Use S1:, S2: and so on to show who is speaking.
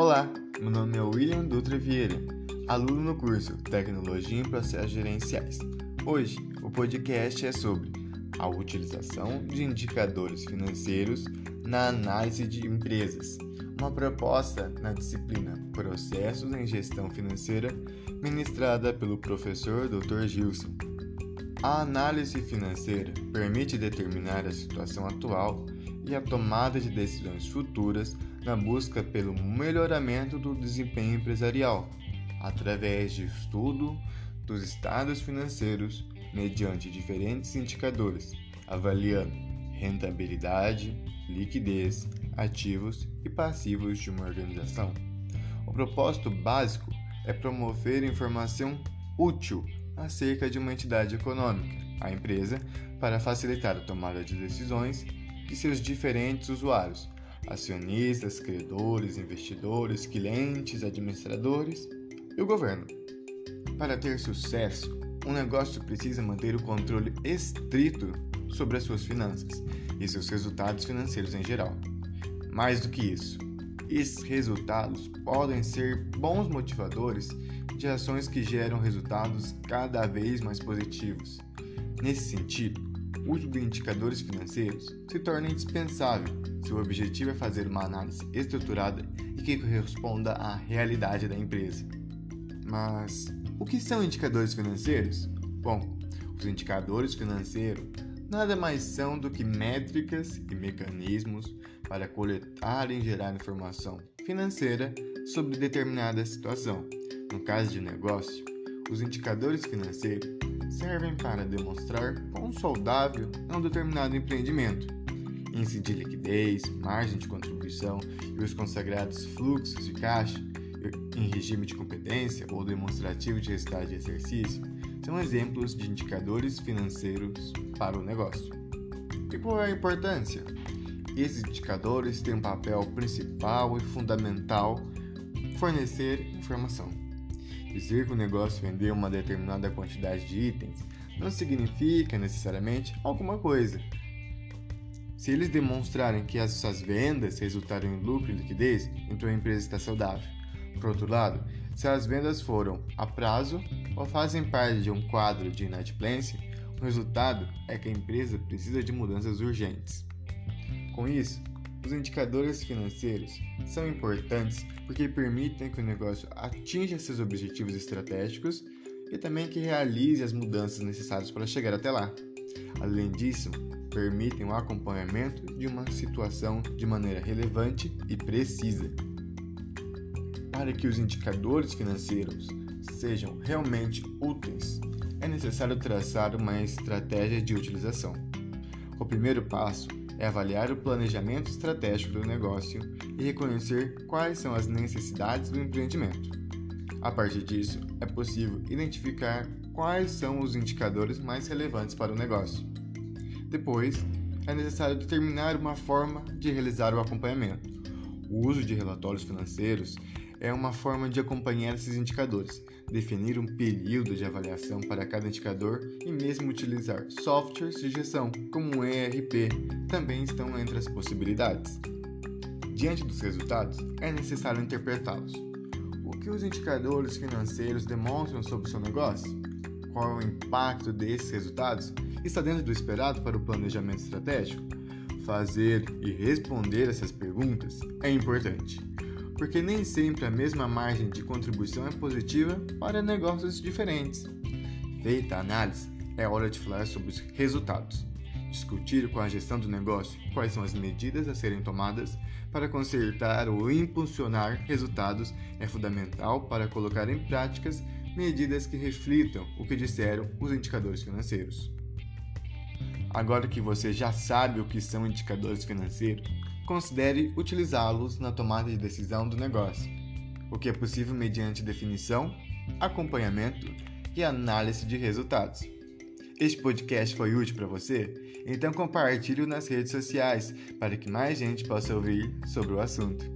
S1: Olá, meu nome é William Dutra Vieira, aluno no curso Tecnologia em Processos Gerenciais. Hoje, o podcast é sobre a utilização de indicadores financeiros na análise de empresas, uma proposta na disciplina Processos em Gestão Financeira, ministrada pelo professor Dr. Gilson. A análise financeira permite determinar a situação atual e a tomada de decisões futuras na busca pelo melhoramento do desempenho empresarial, através de estudo dos estados financeiros mediante diferentes indicadores, avaliando rentabilidade, liquidez, ativos e passivos de uma organização. O propósito básico é promover informação útil acerca de uma entidade econômica, a empresa, para facilitar a tomada de decisões de seus diferentes usuários, acionistas, credores, investidores, clientes, administradores e o governo. Para ter sucesso, um negócio precisa manter o controle estrito sobre as suas finanças e seus resultados financeiros em geral. Mais do que isso, esses resultados podem ser bons motivadores de ações que geram resultados cada vez mais positivos. Nesse sentido, o uso de indicadores financeiros se torna indispensável se o objetivo é fazer uma análise estruturada e que corresponda à realidade da empresa. Mas o que são indicadores financeiros? Bom, os indicadores financeiros nada mais são do que métricas e mecanismos para coletar e gerar informação financeira sobre determinada situação. No caso de negócio, os indicadores financeiros servem para demonstrar quão saudável é um determinado empreendimento. Índice de liquidez, margem de contribuição e os consagrados fluxos de caixa em regime de competência ou demonstrativo de resultado de exercício são exemplos de indicadores financeiros para o negócio. E qual é a importância? Esses indicadores têm um papel principal e fundamental fornecer informação. Dizer que o negócio vendeu uma determinada quantidade de itens não significa necessariamente alguma coisa. Se eles demonstrarem que as suas vendas resultaram em lucro e liquidez, então a empresa está saudável. Por outro lado, se as vendas foram a prazo ou fazem parte de um quadro de inadimplência, o resultado é que a empresa precisa de mudanças urgentes. Com isso, os indicadores financeiros são importantes porque permitem que o negócio atinja seus objetivos estratégicos e também que realize as mudanças necessárias para chegar até lá. Além disso, permitem o acompanhamento de uma situação de maneira relevante e precisa. Para que os indicadores financeiros sejam realmente úteis, é necessário traçar uma estratégia de utilização. O primeiro passo é avaliar o planejamento estratégico do negócio e reconhecer quais são as necessidades do empreendimento. A partir disso, é possível identificar quais são os indicadores mais relevantes para o negócio. Depois, é necessário determinar uma forma de realizar o acompanhamento. O uso de relatórios financeiros é uma forma de acompanhar esses indicadores, definir um período de avaliação para cada indicador e mesmo utilizar softwares de gestão, como o ERP, também estão entre as possibilidades. Diante dos resultados, é necessário interpretá-los. O que os indicadores financeiros demonstram sobre o seu negócio? Qual é o impacto desses resultados? Está dentro do esperado para o planejamento estratégico? Fazer e responder essas perguntas é importante porque nem sempre a mesma margem de contribuição é positiva para negócios diferentes. Feita a análise, é hora de falar sobre os resultados. Discutir com a gestão do negócio quais são as medidas a serem tomadas para consertar ou impulsionar resultados é fundamental para colocar em práticas medidas que reflitam o que disseram os indicadores financeiros. Agora que você já sabe o que são indicadores financeiros, considere utilizá-los na tomada de decisão do negócio, o que é possível mediante definição, acompanhamento e análise de resultados. Este podcast foi útil para você? Então compartilhe-o nas redes sociais para que mais gente possa ouvir sobre o assunto.